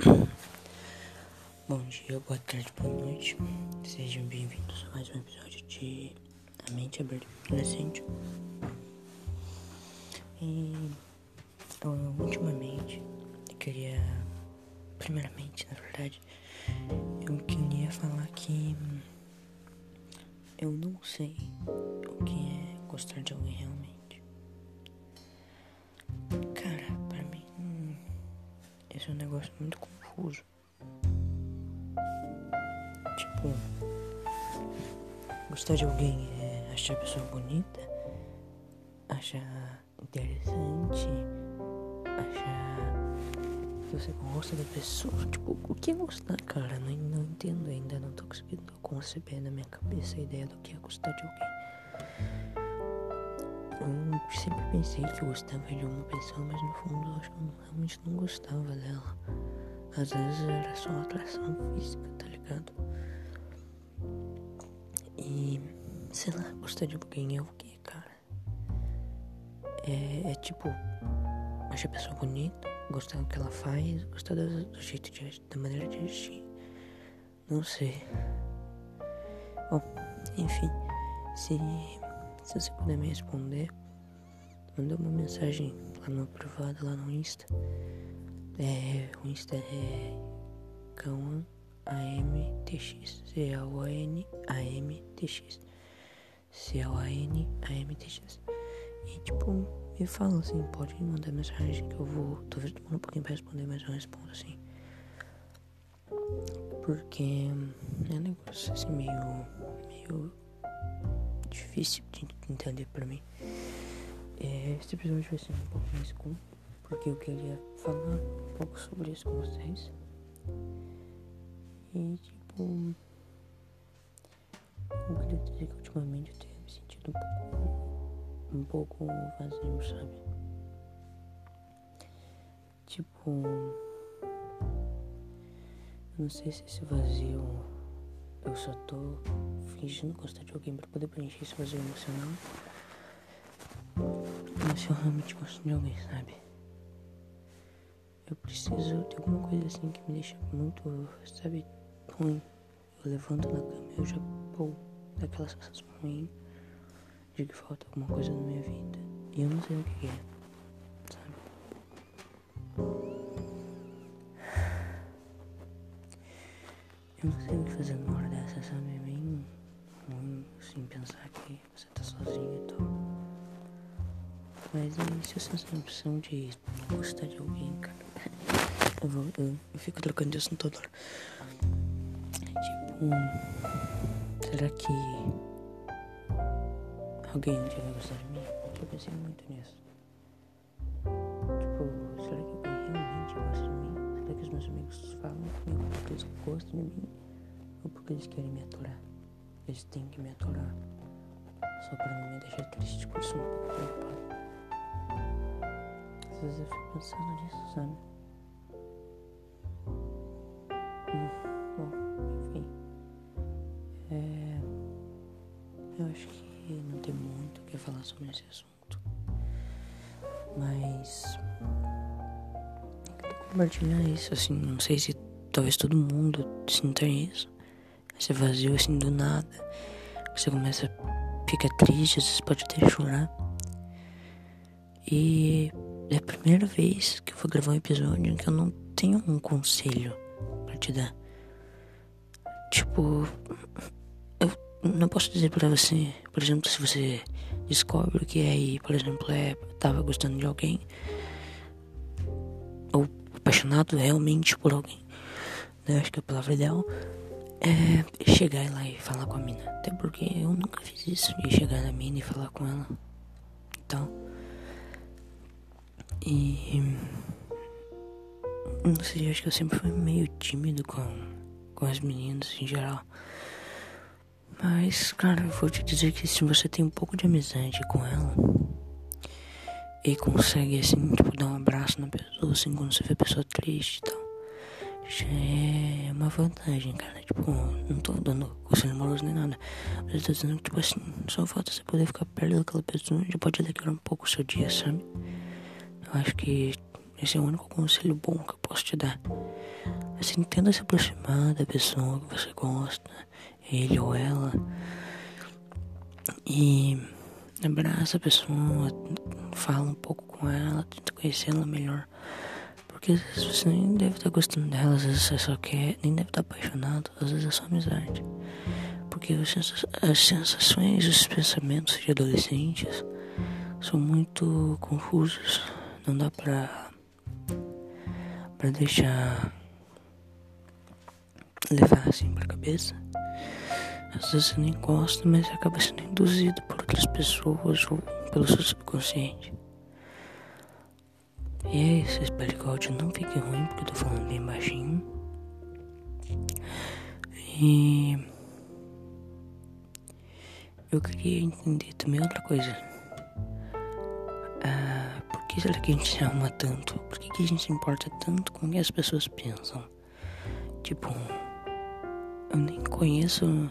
Bom dia, boa tarde, boa noite. Sejam bem-vindos a mais um episódio de A Mente Adolescente. E ultimamente eu queria, primeiramente, na verdade, eu queria falar que eu não sei o que é gostar de alguém realmente. É um negócio muito confuso. Tipo, gostar de alguém é achar a pessoa bonita, achar interessante, achar que você gosta da pessoa. Tipo, o que é gostar, cara? Não, não entendo ainda, não tô conseguindo conceber na minha cabeça a ideia do que é gostar de alguém. Eu sempre pensei que eu gostava de uma pessoa, mas no fundo eu acho que eu realmente não gostava dela. Às vezes era só atração física, tá ligado? E sei lá, gostar de alguém é o que, cara? É, é tipo, achar a pessoa bonita, gostar do que ela faz, gostar do, do jeito de da maneira de agir. Não sei. Bom, enfim, se, se você puder me responder, manda uma mensagem lá no privado, lá no Insta. É, o Insta é Cauã AMTX. C-A-O-N-A-M-T-X. C-A-O-N-A-M-T-X. E tipo, me fala assim, pode mandar mensagem que eu vou. Talvez demore um pouquinho pra responder, mas eu respondo assim. Porque é um negócio assim meio. meio difícil de entender pra mim. É, esse episódio vai ser um pouco mais curto, porque eu queria falar um pouco sobre isso com vocês. E tipo. Eu queria dizer que ultimamente eu tenho me sentido um pouco. um pouco vazio, sabe? Tipo. Não sei se esse vazio eu só tô fingindo gostar de alguém pra poder preencher esse vazio emocional. Mas eu realmente gosto de alguém, sabe? Eu preciso de alguma coisa assim que me deixa muito, sabe, ruim. Eu levanto na cama e eu já, pô, daquela sensação ruim de que falta alguma coisa na minha vida. E eu não sei o que é, Eu não sei o que fazer numa hora dessa, sabe? É bem ruim, assim, pensar que você tá sozinho e tal. Mas e se essa sensação de gostar de alguém, cara? Eu, vou, eu, eu fico trocando de assunto toda hora. Tipo, será que alguém um dia vai gostar de mim? Eu pensei muito nisso. Eles gostam de mim? Ou porque eles querem me aturar? Eles têm que me aturar. Só pra não me deixar triste, por isso um pouco preocupado. Às vezes eu fico pensando nisso, sabe? Hum, bom, enfim. É, eu acho que não tem muito o que falar sobre esse assunto. Mas. Compartilhar isso, assim. Não sei se talvez todo mundo sinta isso. Esse vazio assim do nada. Você começa a ficar triste, às vezes pode até chorar. E é a primeira vez que eu vou gravar um episódio em que eu não tenho um conselho pra te dar. Tipo, eu não posso dizer pra você, por exemplo, se você descobre que aí, por exemplo, é tava gostando de alguém ou apaixonado realmente por alguém. Eu acho que a palavra ideal é chegar lá e falar com a mina. Até porque eu nunca fiz isso de chegar na mina e falar com ela. Então, e. Não sei, acho que eu sempre fui meio tímido com, com as meninas em geral. Mas, cara, eu vou te dizer que se você tem um pouco de amizade com ela e consegue, assim, tipo, dar um abraço na pessoa, assim, quando você vê a pessoa triste e tal, já é uma vantagem, cara. Tipo, não tô dando conselho amoroso nem nada, mas eu tô dizendo que, tipo, assim, só falta você poder ficar perto daquela pessoa já pode alegrar um pouco o seu dia, sabe? Eu acho que Esse é o único conselho bom que eu posso te dar. Assim, tenta se aproximar da pessoa que você gosta, ele ou ela, e abraça a pessoa, fala um pouco com ela, tenta conhecê-la melhor. Porque às vezes você nem deve estar gostando dela, às vezes você só quer, nem deve estar apaixonado, às vezes é só amizade. Porque as sensações os pensamentos de adolescentes são muito confusos. Não dá pra, pra deixar levar assim pra cabeça. Às vezes você nem gosta, mas acaba sendo induzido por outras pessoas ou pelo seu subconsciente. E é isso, espero que áudio não fique ruim, porque eu tô falando bem baixinho. E eu queria entender também outra coisa. Ah, por que será que a gente se ama tanto? Por que, que a gente se importa tanto com o que as pessoas pensam? Tipo, eu nem conheço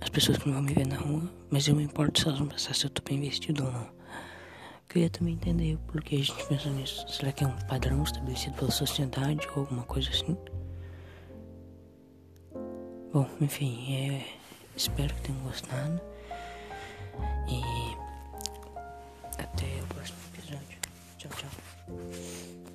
as pessoas que não vão me ver na rua, mas eu me importo se elas vão pensar se eu tô bem vestido ou não. Queria também entender por que a gente pensa nisso. Será que é um padrão estabelecido pela sociedade ou alguma coisa assim? Bom, enfim, é, espero que tenham gostado. E até o próximo episódio. Tchau, tchau.